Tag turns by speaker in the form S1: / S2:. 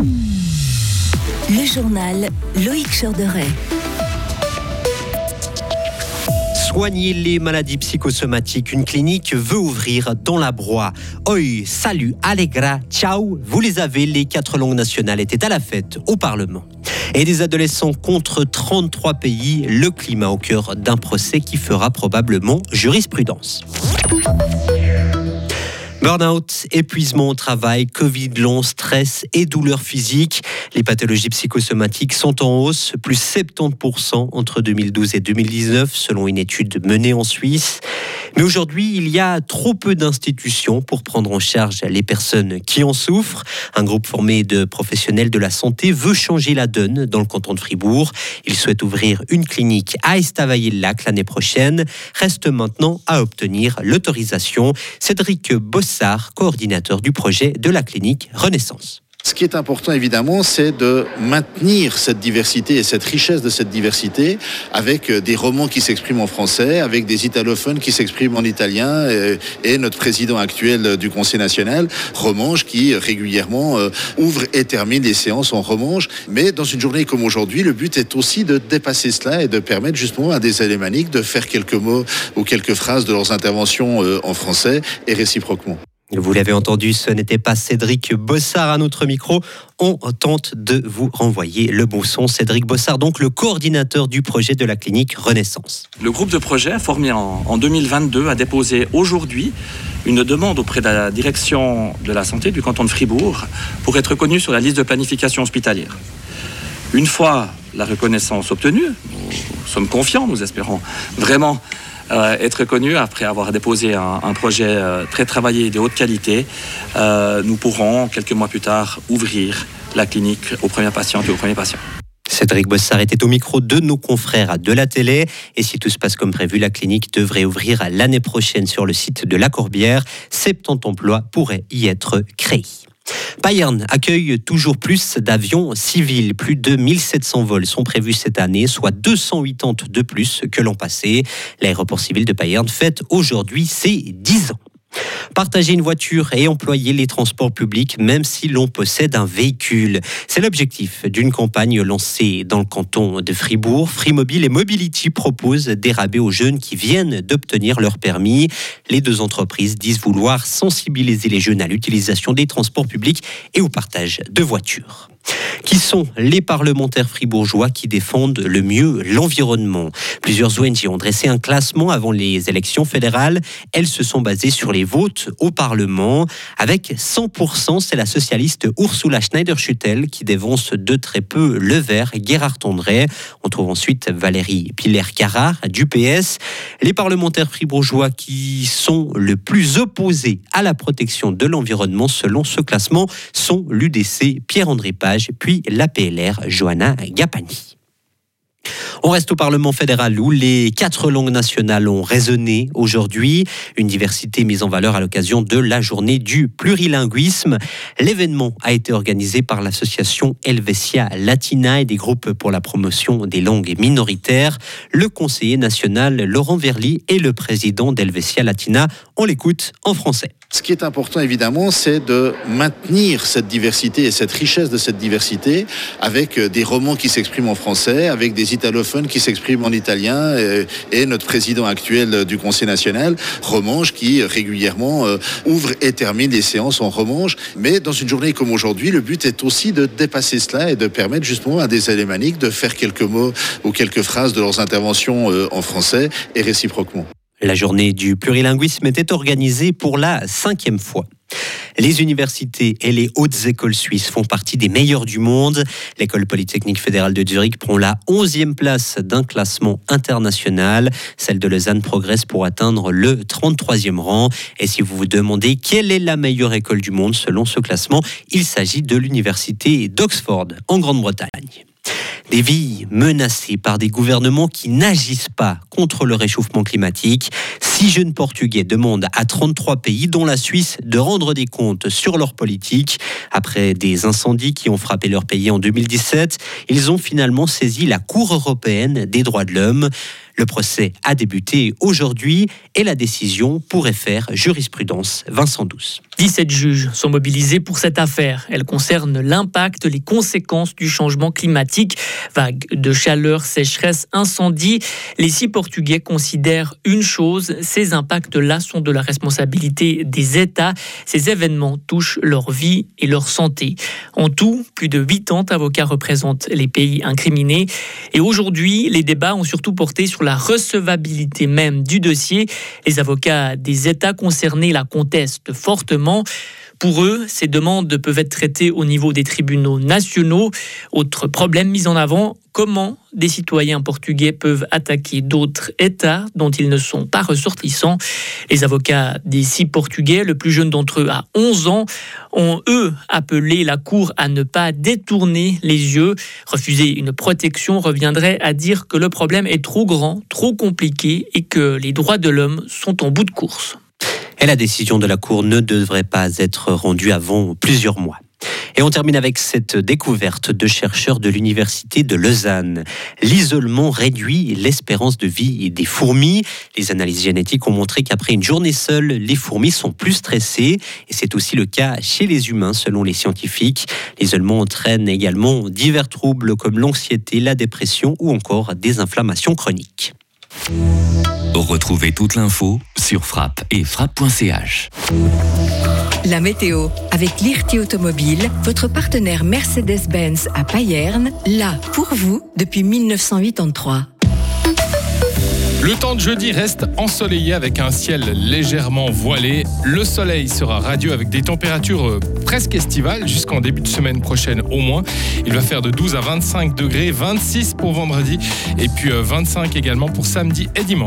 S1: Le journal Loïc Chorderet.
S2: Soigner les maladies psychosomatiques, une clinique veut ouvrir dans la Broye. Oi, salut, allegra, ciao. Vous les avez, les quatre langues nationales étaient à la fête au Parlement. Et des adolescents contre 33 pays, le climat au cœur d'un procès qui fera probablement jurisprudence. Burnout, épuisement au travail, Covid long, stress et douleurs physiques. Les pathologies psychosomatiques sont en hausse, plus 70% entre 2012 et 2019, selon une étude menée en Suisse. Mais aujourd'hui, il y a trop peu d'institutions pour prendre en charge les personnes qui en souffrent. Un groupe formé de professionnels de la santé veut changer la donne dans le canton de Fribourg. Il souhaite ouvrir une clinique à Estavayer-le-Lac l'année prochaine. Reste maintenant à obtenir l'autorisation. Cédric Bossard, coordinateur du projet de la clinique Renaissance.
S3: Ce qui est important évidemment, c'est de maintenir cette diversité et cette richesse de cette diversité avec euh, des romans qui s'expriment en français, avec des italophones qui s'expriment en italien euh, et, notre président actuel du Conseil national, Romange, qui régulièrement euh, ouvre et termine les séances en Romange. Mais dans une journée comme aujourd'hui, le but est aussi de dépasser cela et de permettre justement à des alémaniques de faire quelques mots ou quelques phrases de leurs interventions en français et réciproquement.
S2: Vous l'avez entendu, ce n'était pas Cédric Bossard à notre micro. On tente de vous renvoyer le bon son. Cédric Bossard, donc le coordinateur du projet de la clinique Renaissance.
S4: Le groupe de projet formé en, 2022 a déposé aujourd'hui une demande auprès de la direction de la santé du canton de Fribourg pour être reconnu sur la liste de planification hospitalière. Une fois la reconnaissance obtenue, nous sommes confiants, nous espérons vraiment euh, être reconnu après avoir déposé un, projet euh, très travaillé et de haute qualité. Euh, nous pourrons, quelques mois plus tard, ouvrir la clinique aux premiers patients et aux premiers patients.
S2: Cédric Bossard était au micro de nos confrères de la télé. Et si tout se passe comme prévu, la clinique devrait ouvrir l'année prochaine sur le site de La Corbière. 70 emplois pourraient y être créés. Bayern accueille toujours plus d'avions civils. Plus de 1700 vols sont prévus cette année, soit 280 de plus que l'an passé. L'aéroport civil de Bayern fête aujourd'hui ses 10 ans. Partager une voiture et employer les transports publics même si l'on possède un véhicule. C'est l'objectif d'une campagne lancée dans le canton de Fribourg. Free et Mobility proposent des rabais aux jeunes qui viennent d'obtenir leur permis. Les deux entreprises disent vouloir sensibiliser les jeunes à l'utilisation des transports publics et au partage de voitures qui sont les parlementaires fribourgeois qui défendent le mieux l'environnement. Plusieurs ONG ont dressé un classement avant les élections fédérales. Elles se sont basées sur les votes au Parlement. Avec 100%, c'est la socialiste Ursula Schneider-Schuttel qui dévance de très peu le vert Gérard Tondré. On trouve ensuite Valérie Piller-Carrard du PS. Les parlementaires fribourgeois qui sont le plus opposés à la protection de l'environnement selon ce classement sont l'UDC Pierre-André Page puis la PLR Johanna Gapani. On reste au Parlement fédéral où les quatre langues nationales ont résonné aujourd'hui. Une diversité mise en valeur à l'occasion de la journée du plurilinguisme. L'événement a été organisé par l'association Helvetia Latina et des groupes pour la promotion des langues minoritaires. Le conseiller national Laurent Verly et le président d'Helvetia Latina. On l'écoute en français.
S3: Ce qui est important évidemment, c'est de maintenir cette diversité et cette richesse de cette diversité avec euh, des romans qui s'expriment en français, avec des italophones qui s'expriment en italien euh, et, notre président actuel du Conseil national, Romange, qui régulièrement euh, ouvre et termine les séances en Romange. Mais dans une journée comme aujourd'hui, le but est aussi de dépasser cela et de permettre justement à des alémaniques de faire quelques mots ou quelques phrases de leurs interventions en français et réciproquement.
S2: La journée du plurilinguisme était organisée pour la cinquième fois. Les universités et les hautes écoles suisses font partie des meilleures du monde. L'école polytechnique fédérale de Zurich prend la 11e place d'un classement international. Celle de Lausanne progresse pour atteindre le 33e rang. Et si vous vous demandez quelle est la meilleure école du monde selon ce classement, il s'agit de l'université d'Oxford en Grande-Bretagne. Des vies menacées par des gouvernements qui n'agissent pas contre le réchauffement climatique. Six jeunes Portugais demandent à 33 pays, dont la Suisse, de rendre des comptes sur leur politique. Après des incendies qui ont frappé leur pays en 2017, ils ont finalement saisi la Cour européenne des droits de l'homme. Le procès a débuté aujourd'hui et la décision pourrait faire jurisprudence. Vincent Douce.
S5: 17 juges sont mobilisés pour cette affaire. Elle concerne l'impact, les conséquences du changement climatique, vagues de chaleur, sécheresse, incendie. Les six Portugais considèrent une chose, ces impacts-là sont de la responsabilité des États. Ces événements touchent leur vie et leur santé. En tout, plus de 80 avocats représentent les pays incriminés. Et aujourd'hui, les débats ont surtout porté sur la recevabilité même du dossier. Les avocats des États concernés la contestent fortement. Pour eux, ces demandes peuvent être traitées au niveau des tribunaux nationaux. Autre problème mis en avant, comment des citoyens portugais peuvent attaquer d'autres États dont ils ne sont pas ressortissants. Les avocats des six Portugais, le plus jeune d'entre eux a 11 ans, ont eux appelé la Cour à ne pas détourner les yeux. Refuser une protection reviendrait à dire que le problème est trop grand, trop compliqué et que les droits de l'homme sont en bout de course.
S2: Et la décision de la Cour ne devrait pas être rendue avant plusieurs mois. Et on termine avec cette découverte de chercheurs de l'Université de Lausanne. L'isolement réduit l'espérance de vie des fourmis. Les analyses génétiques ont montré qu'après une journée seule, les fourmis sont plus stressées. Et c'est aussi le cas chez les humains, selon les scientifiques. L'isolement entraîne également divers troubles comme l'anxiété, la dépression ou encore des inflammations chroniques.
S6: Retrouvez toute l'info sur frappe et frappe.ch.
S1: La météo avec l'IRT Automobile, votre partenaire Mercedes-Benz à Payerne, là pour vous depuis 1983.
S7: Le temps de jeudi reste ensoleillé avec un ciel légèrement voilé. Le soleil sera radieux avec des températures euh, presque estivales jusqu'en début de semaine prochaine au moins. Il va faire de 12 à 25 degrés, 26 pour vendredi et puis 25 euh, également pour samedi et dimanche.